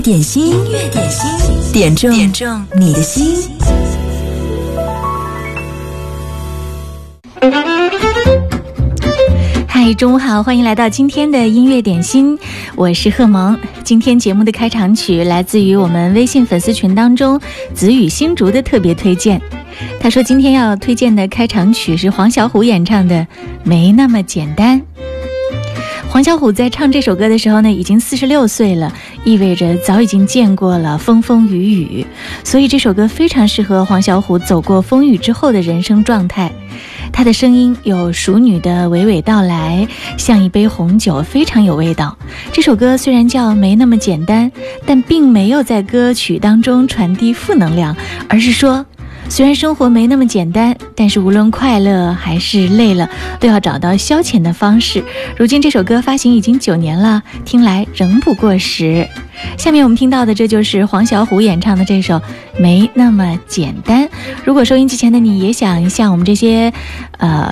点心，音乐点心，点中点中你的心。嗨，中午好，欢迎来到今天的音乐点心，我是贺萌。今天节目的开场曲来自于我们微信粉丝群当中子雨新竹的特别推荐。他说今天要推荐的开场曲是黄小琥演唱的《没那么简单》。黄小琥在唱这首歌的时候呢，已经四十六岁了，意味着早已经见过了风风雨雨，所以这首歌非常适合黄小琥走过风雨之后的人生状态。她的声音有熟女的娓娓道来，像一杯红酒，非常有味道。这首歌虽然叫没那么简单，但并没有在歌曲当中传递负能量，而是说。虽然生活没那么简单，但是无论快乐还是累了，都要找到消遣的方式。如今这首歌发行已经九年了，听来仍不过时。下面我们听到的，这就是黄小琥演唱的这首《没那么简单》。如果收音机前的你也想像我们这些，呃，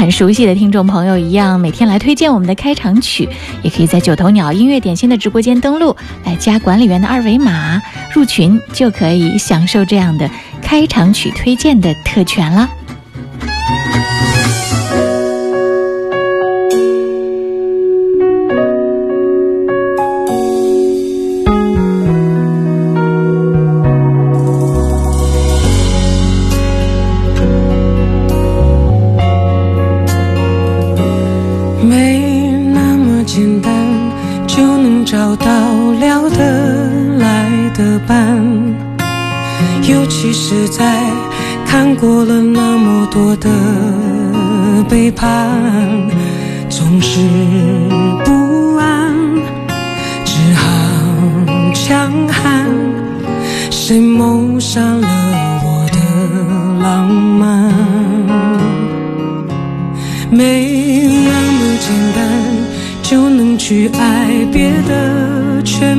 很熟悉的听众朋友一样，每天来推荐我们的开场曲，也可以在九头鸟音乐点心的直播间登录，来加管理员的二维码入群，就可以享受这样的开场曲推荐的特权了。过了那么多的背叛，总是不安，只好强悍。谁谋杀了我的浪漫？没那么简单就能去爱，别的全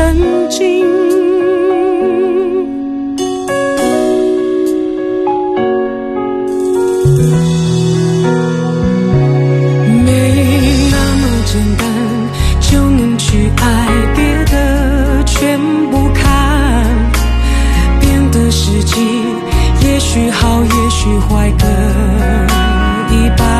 曾经没那么简单就能去爱，别的全部看，变得实际，也许好，也许坏各一半。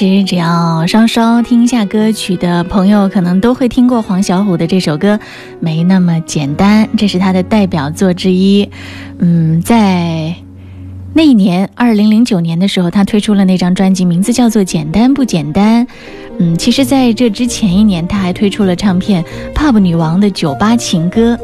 其实只要稍稍听一下歌曲的朋友，可能都会听过黄小琥的这首歌《没那么简单》，这是他的代表作之一。嗯，在那一年，二零零九年的时候，他推出了那张专辑，名字叫做《简单不简单》。嗯，其实，在这之前一年，他还推出了唱片《Pop 女王的酒吧情歌》，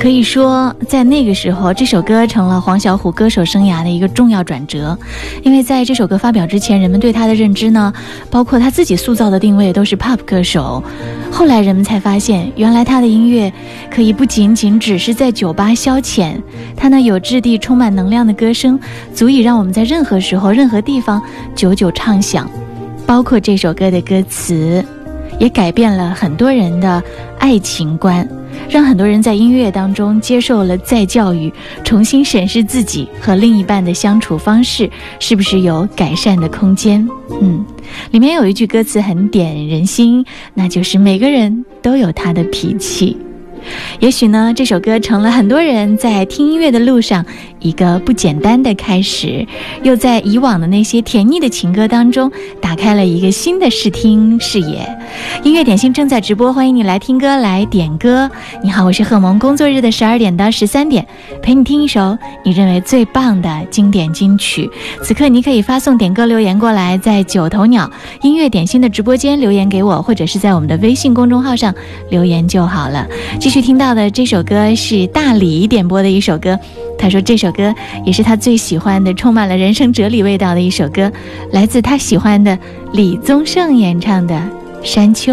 可以说，在那个时候，这首歌成了黄小琥歌手生涯的一个重要转折。因为在这首歌发表之前，人们对他的认知呢，包括他自己塑造的定位都是 Pop 歌手。后来人们才发现，原来他的音乐可以不仅仅只是在酒吧消遣，他那有质地、充满能量的歌声，足以让我们在任何时候、任何地方久久畅想。包括这首歌的歌词，也改变了很多人的爱情观，让很多人在音乐当中接受了再教育，重新审视自己和另一半的相处方式是不是有改善的空间。嗯，里面有一句歌词很点人心，那就是每个人都有他的脾气。也许呢，这首歌成了很多人在听音乐的路上一个不简单的开始，又在以往的那些甜腻的情歌当中打开了一个新的视听视野。音乐点心正在直播，欢迎你来听歌来点歌。你好，我是贺萌，工作日的十二点到十三点，陪你听一首你认为最棒的经典金曲。此刻你可以发送点歌留言过来，在九头鸟音乐点心的直播间留言给我，或者是在我们的微信公众号上留言就好了。继续听到的这首歌是大李点播的一首歌，他说这首歌也是他最喜欢的，充满了人生哲理味道的一首歌，来自他喜欢的李宗盛演唱的《山丘》。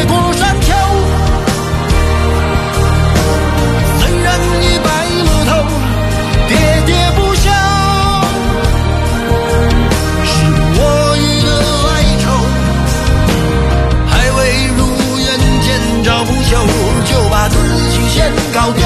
头，喋喋不休，是我一个哀愁，还未如愿见着不朽，就把自己先搞丢，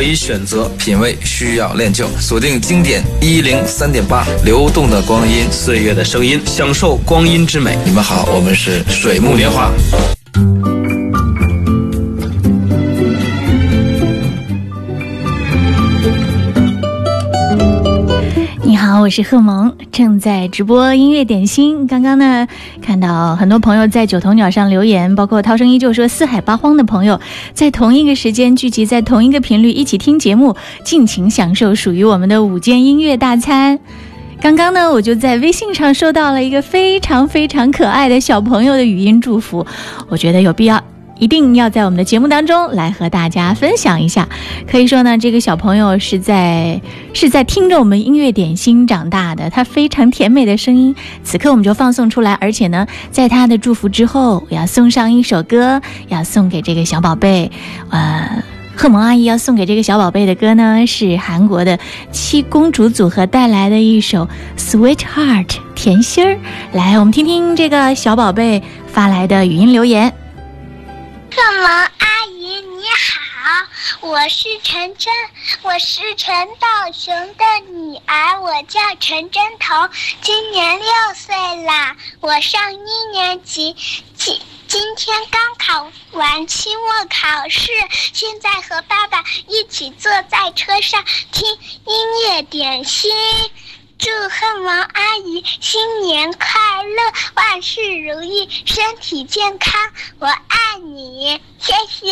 可以选择，品味需要练就。锁定经典一零三点八，流动的光阴，岁月的声音，享受光阴之美。你们好，我们是水木年华。我是贺萌，正在直播音乐点心。刚刚呢，看到很多朋友在九头鸟上留言，包括涛声依旧说四海八荒的朋友，在同一个时间聚集在同一个频率，一起听节目，尽情享受属于我们的午间音乐大餐。刚刚呢，我就在微信上收到了一个非常非常可爱的小朋友的语音祝福，我觉得有必要。一定要在我们的节目当中来和大家分享一下。可以说呢，这个小朋友是在是在听着我们音乐点心长大的，他非常甜美的声音，此刻我们就放送出来。而且呢，在他的祝福之后，我要送上一首歌，要送给这个小宝贝，呃。贺萌阿姨要送给这个小宝贝的歌呢，是韩国的七公主组合带来的一首《Sweetheart》甜心儿。来，我们听听这个小宝贝发来的语音留言。贺萌阿姨你好，我是陈真，我是陈道雄的女儿，我叫陈真彤，今年六岁啦，我上一年级，今今天刚考完期末考试，现在和爸爸一起坐在车上听音乐点心。祝贺王阿姨新年快乐，万事如意，身体健康，我爱你！谢谢。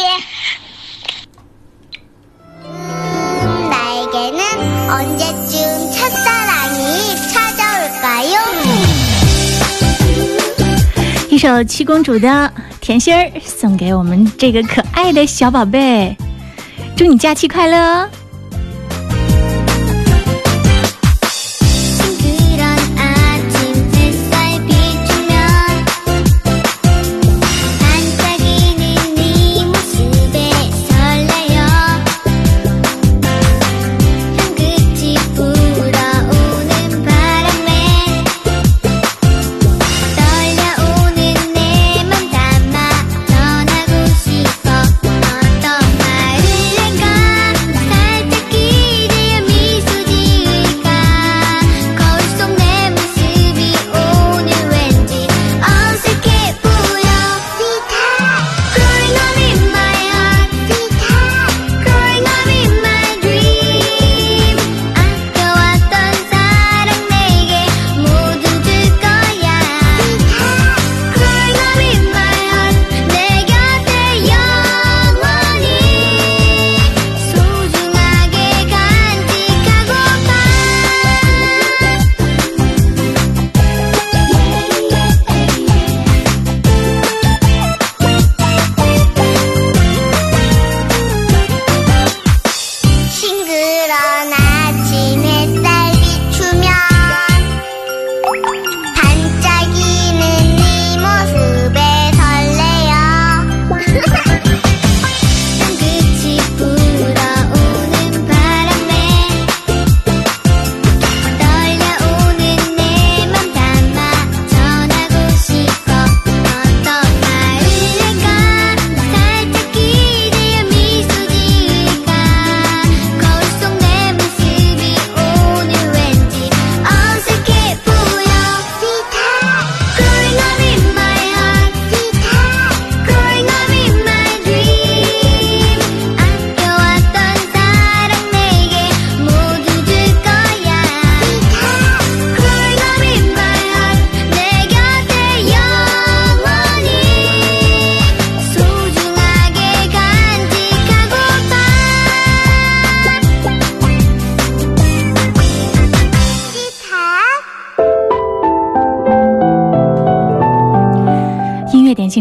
嗯，날개는언제쯤첫사랑이찾아갈까 요？ 一首七公主的《甜心儿》送给我们这个可爱的小宝贝，祝你假期快乐哦！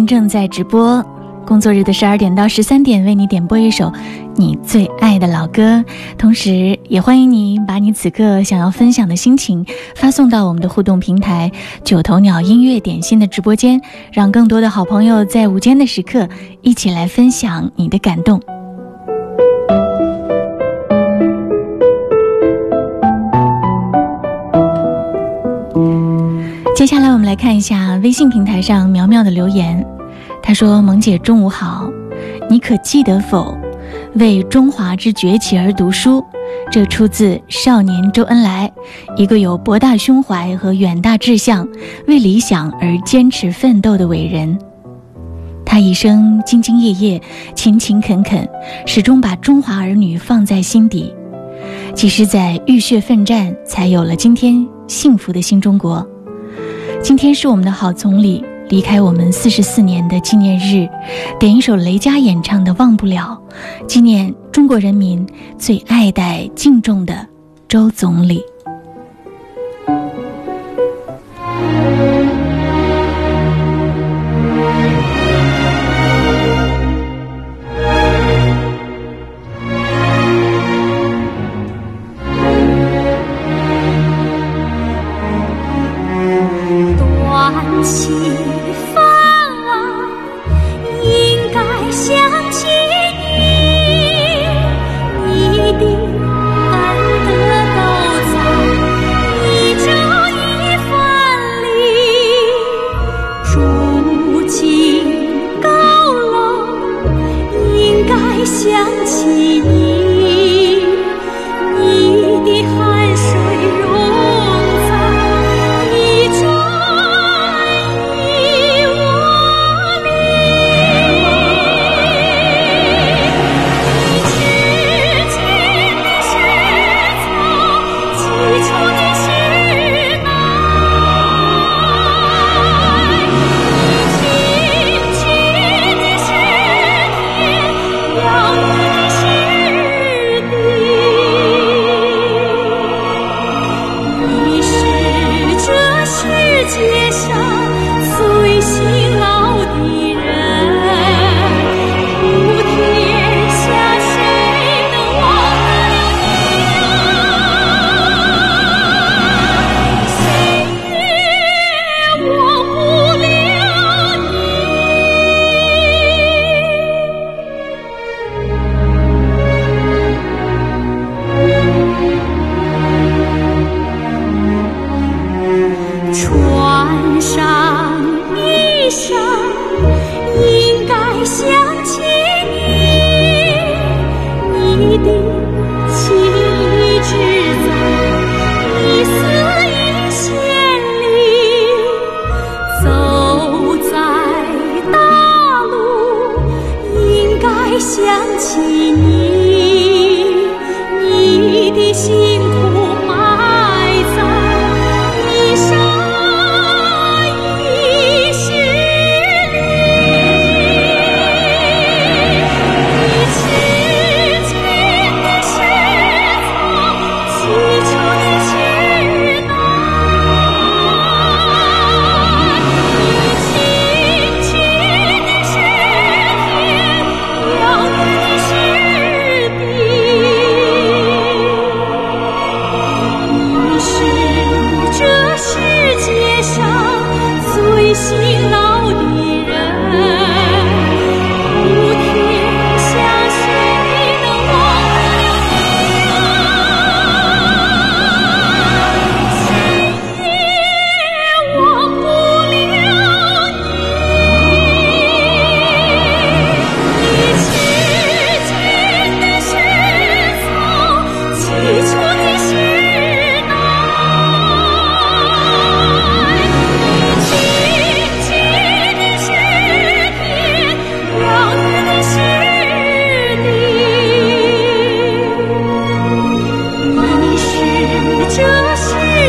正在直播，工作日的十二点到十三点为你点播一首你最爱的老歌，同时也欢迎你把你此刻想要分享的心情发送到我们的互动平台“九头鸟音乐点心”的直播间，让更多的好朋友在午间的时刻一起来分享你的感动。看一下微信平台上苗苗的留言。她说：“萌姐中午好，你可记得否？为中华之崛起而读书，这出自少年周恩来，一个有博大胸怀和远大志向，为理想而坚持奋斗的伟人。他一生兢兢业业、勤勤恳恳，始终把中华儿女放在心底。即使在浴血奋战，才有了今天幸福的新中国。今天是我们的好总理离开我们四十四年的纪念日，点一首雷佳演唱的《忘不了》，纪念中国人民最爱戴敬重的周总理。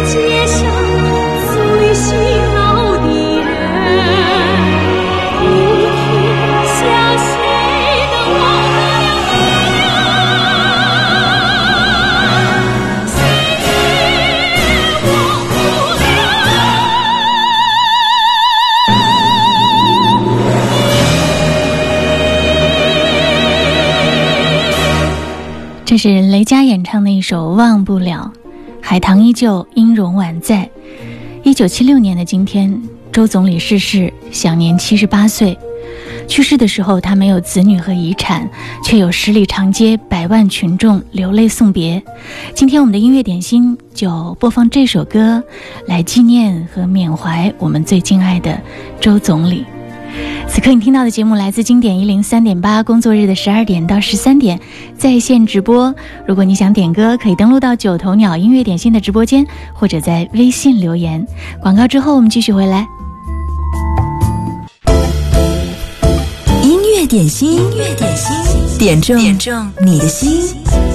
世界上最辛劳的人，不知向谁能忘得了你，忘不了你。这是雷佳演唱的一首《忘不了》。海棠依旧，音容宛在。一九七六年的今天，周总理逝世，享年七十八岁。去世的时候，他没有子女和遗产，却有十里长街百万群众流泪送别。今天我们的音乐点心就播放这首歌，来纪念和缅怀我们最敬爱的周总理。此刻你听到的节目来自经典一零三点八，工作日的十二点到十三点在线直播。如果你想点歌，可以登录到九头鸟音乐点心的直播间，或者在微信留言。广告之后，我们继续回来。音乐点心，音乐点心，点中点中你的心。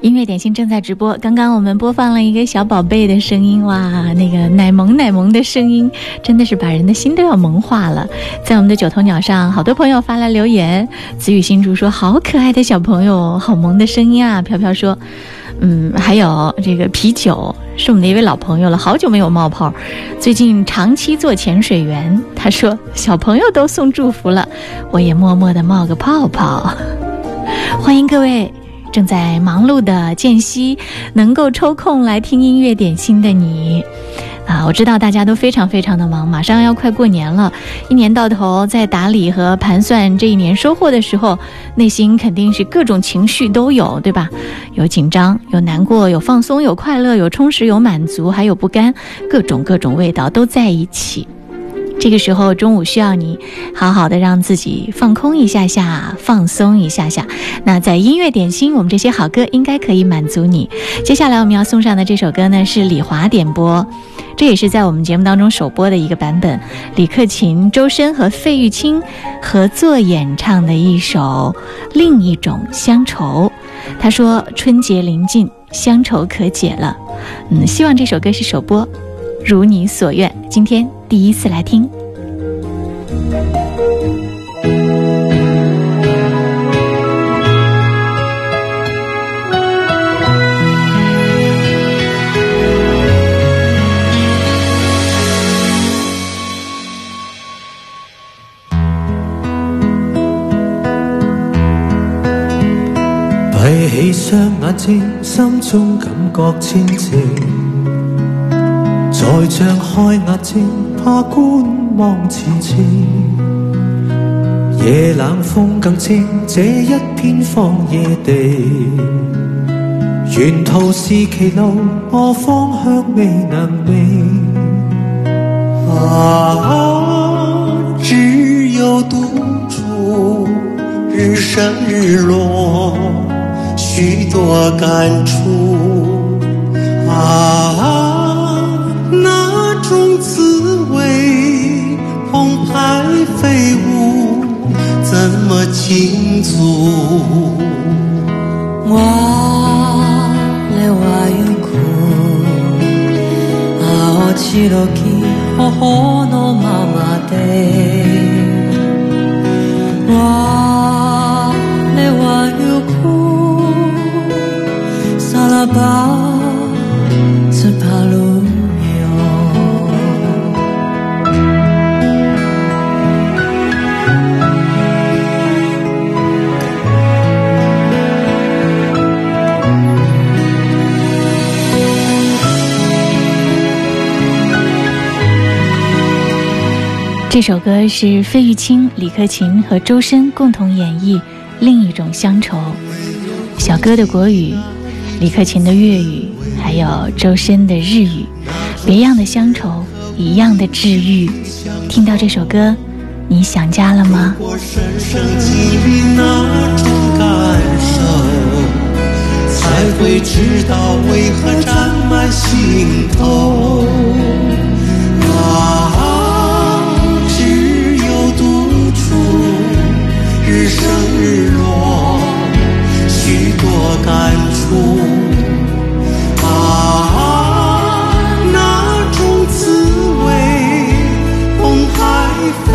音乐点心正在直播。刚刚我们播放了一个小宝贝的声音，哇，那个奶萌奶萌的声音，真的是把人的心都要萌化了。在我们的九头鸟上，好多朋友发来留言，子雨新竹说：“好可爱的小朋友，好萌的声音啊！”飘飘说：“嗯，还有这个啤酒是我们的一位老朋友了，好久没有冒泡，最近长期做潜水员。他说小朋友都送祝福了，我也默默的冒个泡泡。欢迎各位。”正在忙碌的间隙，能够抽空来听音乐点心的你，啊，我知道大家都非常非常的忙，马上要快过年了，一年到头在打理和盘算这一年收获的时候，内心肯定是各种情绪都有，对吧？有紧张，有难过，有放松，有快乐，有充实，有满足，还有不甘，各种各种味道都在一起。这个时候中午需要你好好的让自己放空一下下，放松一下下。那在音乐点心，我们这些好歌应该可以满足你。接下来我们要送上的这首歌呢，是李华点播，这也是在我们节目当中首播的一个版本，李克勤、周深和费玉清合作演唱的一首《另一种乡愁》。他说：“春节临近，乡愁可解了。”嗯，希望这首歌是首播。如你所愿，今天第一次来听。闭起双眼睛，心中感觉千情。再张开眼睛，怕观望前程。夜冷风更清，这一片荒野地。沿途是歧路，我方向未能明。啊，只有独处，日升日落，许多感触。啊，么倾诉？我咧话要哭，あ落ちどき頬のままで。 这首歌是费玉清、李克勤和周深共同演绎《另一种乡愁》。小哥的国语，李克勤的粤语，还有周深的日语，别样的乡愁，一样的治愈。听到这首歌，你想家了吗？才会知道为何沾满心头。日升日落，许多感触。啊，那种滋味，梦还飞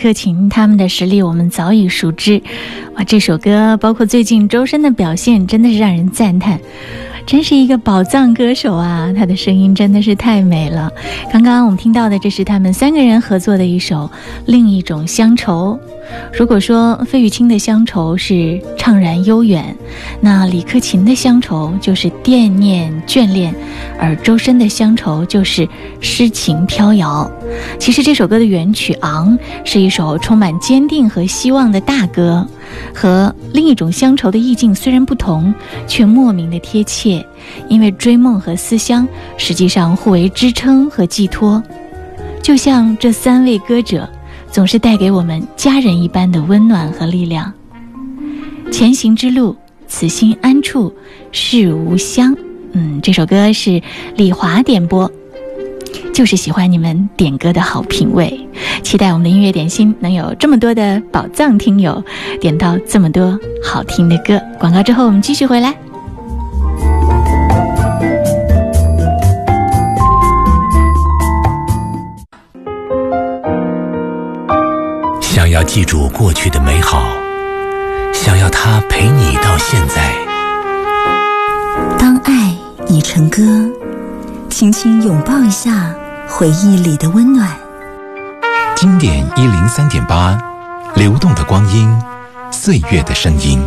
克勤他们的实力我们早已熟知，哇，这首歌包括最近周深的表现，真的是让人赞叹。真是一个宝藏歌手啊！他的声音真的是太美了。刚刚我们听到的，这是他们三个人合作的一首《另一种乡愁》。如果说费玉清的乡愁是怅然悠远，那李克勤的乡愁就是惦念眷恋，而周深的乡愁就是诗情飘摇。其实这首歌的原曲《昂》是一首充满坚定和希望的大歌，和另一种乡愁的意境虽然不同，却莫名的贴切。因为追梦和思乡实际上互为支撑和寄托，就像这三位歌者。总是带给我们家人一般的温暖和力量。前行之路，此心安处是吾乡。嗯，这首歌是李华点播，就是喜欢你们点歌的好品味。期待我们的音乐点心能有这么多的宝藏听友点到这么多好听的歌。广告之后我们继续回来。想要记住过去的美好，想要它陪你到现在。当爱已成歌，轻轻拥抱一下回忆里的温暖。经典一零三点八，流动的光阴，岁月的声音。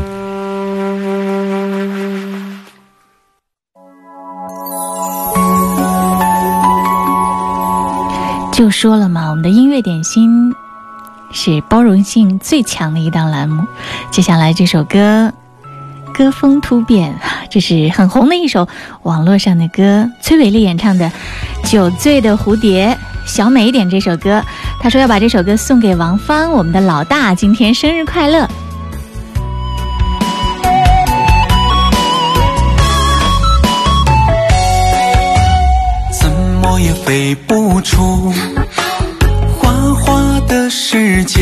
就说了嘛，我们的音乐点心是包容性最强的一档栏目。接下来这首歌，歌风突变，这是很红的一首网络上的歌，崔伟丽演唱的《酒醉的蝴蝶》。小美点这首歌，她说要把这首歌送给王芳，我们的老大，今天生日快乐。怎么也飞不出世界。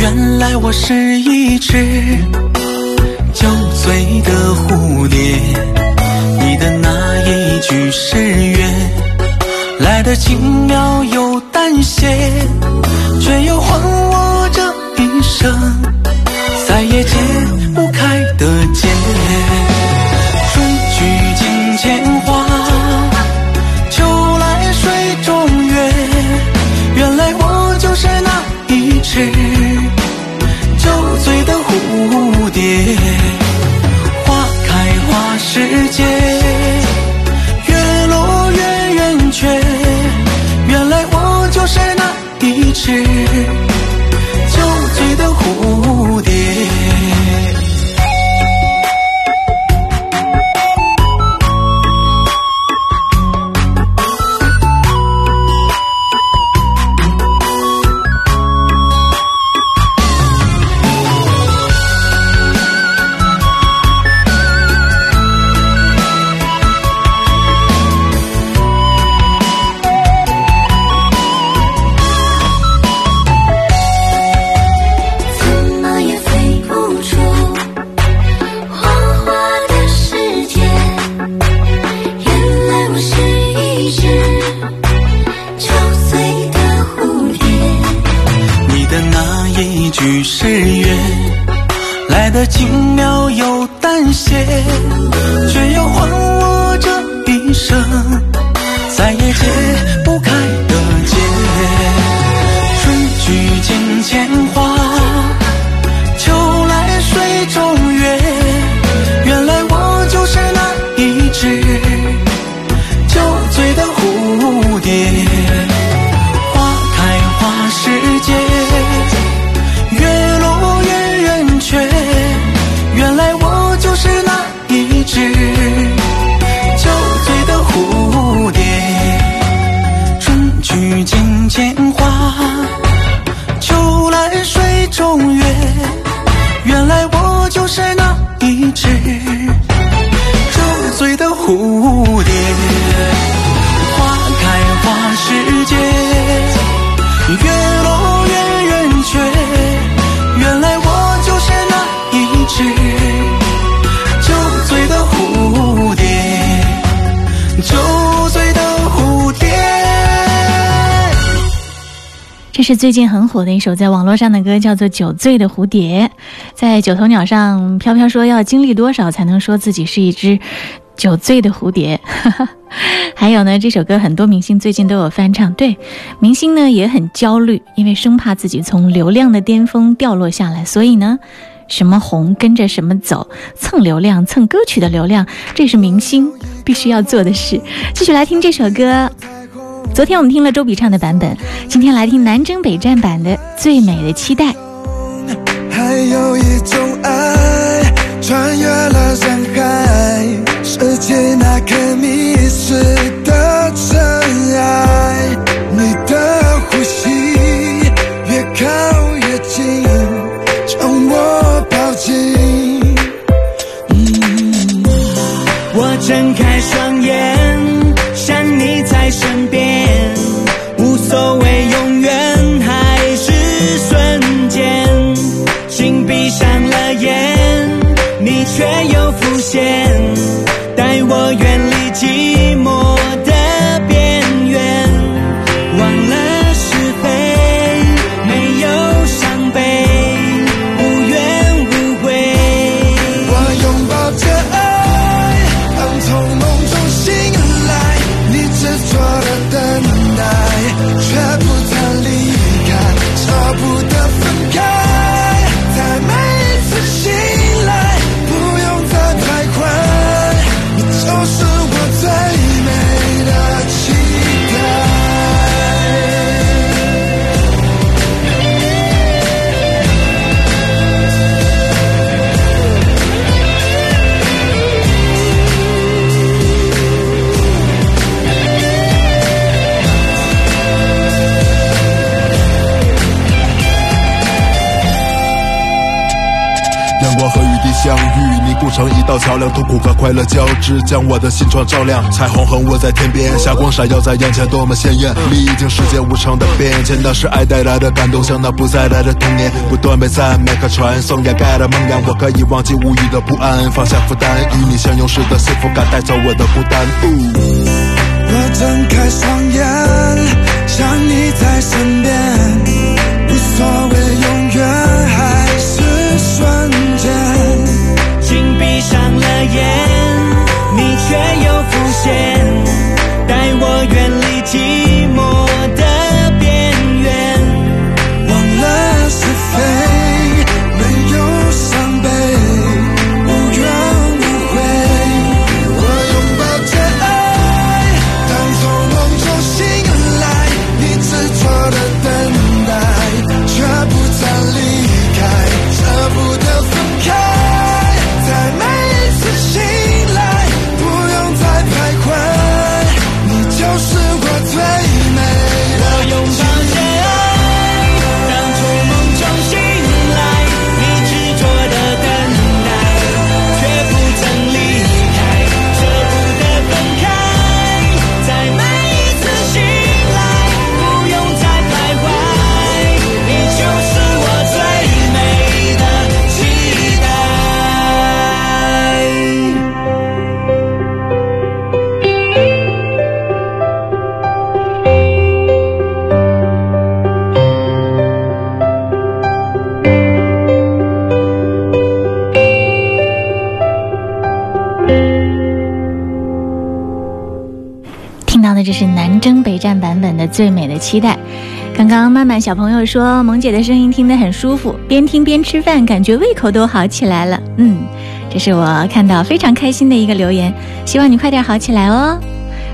原来我是一只酒醉的蝴蝶。你的那一句誓约，来得轻描又淡写，却又换我这一生再也解不开的结。蝶。花开花时节，月落月圆缺，原来我就是那一只酒醉的蝴蝶。取尽千花，秋来水中月，原来我就是那一只酒醉的蝴蝶。最近很火的一首在网络上的歌，叫做《酒醉的蝴蝶》。在九头鸟上，飘飘说要经历多少才能说自己是一只酒醉的蝴蝶？还有呢，这首歌很多明星最近都有翻唱。对，明星呢也很焦虑，因为生怕自己从流量的巅峰掉落下来，所以呢，什么红跟着什么走，蹭流量、蹭歌曲的流量，这是明星必须要做的事。继续来听这首歌。昨天我们听了周笔畅的版本，今天来听南征北战版的《最美的期待》。还有一种爱，穿越了人海，拾起那颗迷失的尘埃。道桥梁，痛苦和快乐交织，将我的心窗照亮。彩虹横卧在天边，霞光闪耀在眼前，多么鲜艳！历经世界无常的变迁，那是爱带来的感动，像那不再来的童年，不断被赞美和传颂，掩盖了梦魇。我可以忘记无语的不安，放下负担，与你相拥时的幸福感，带走我的孤单。我睁开双眼，想你在身边，无所谓远期待》。刚刚曼曼小朋友说，萌姐的声音听得很舒服，边听边吃饭，感觉胃口都好起来了。嗯，这是我看到非常开心的一个留言，希望你快点好起来哦。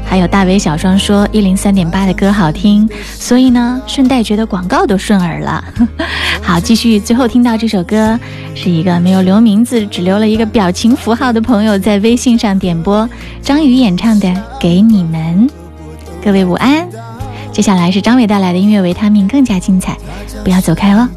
还有大伟小双说一零三点八的歌好听，所以呢，顺带觉得广告都顺耳了。好，继续，最后听到这首歌是一个没有留名字，只留了一个表情符号的朋友在微信上点播张宇演唱的《给你们》。各位午安，接下来是张伟带来的音乐维他命，更加精彩，不要走开哦。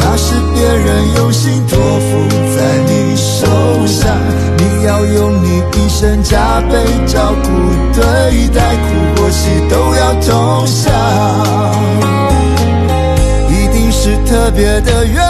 它是别人用心托付在你手上，你要用你一生加倍照顾对待，苦或喜都要同享，一定是特别的缘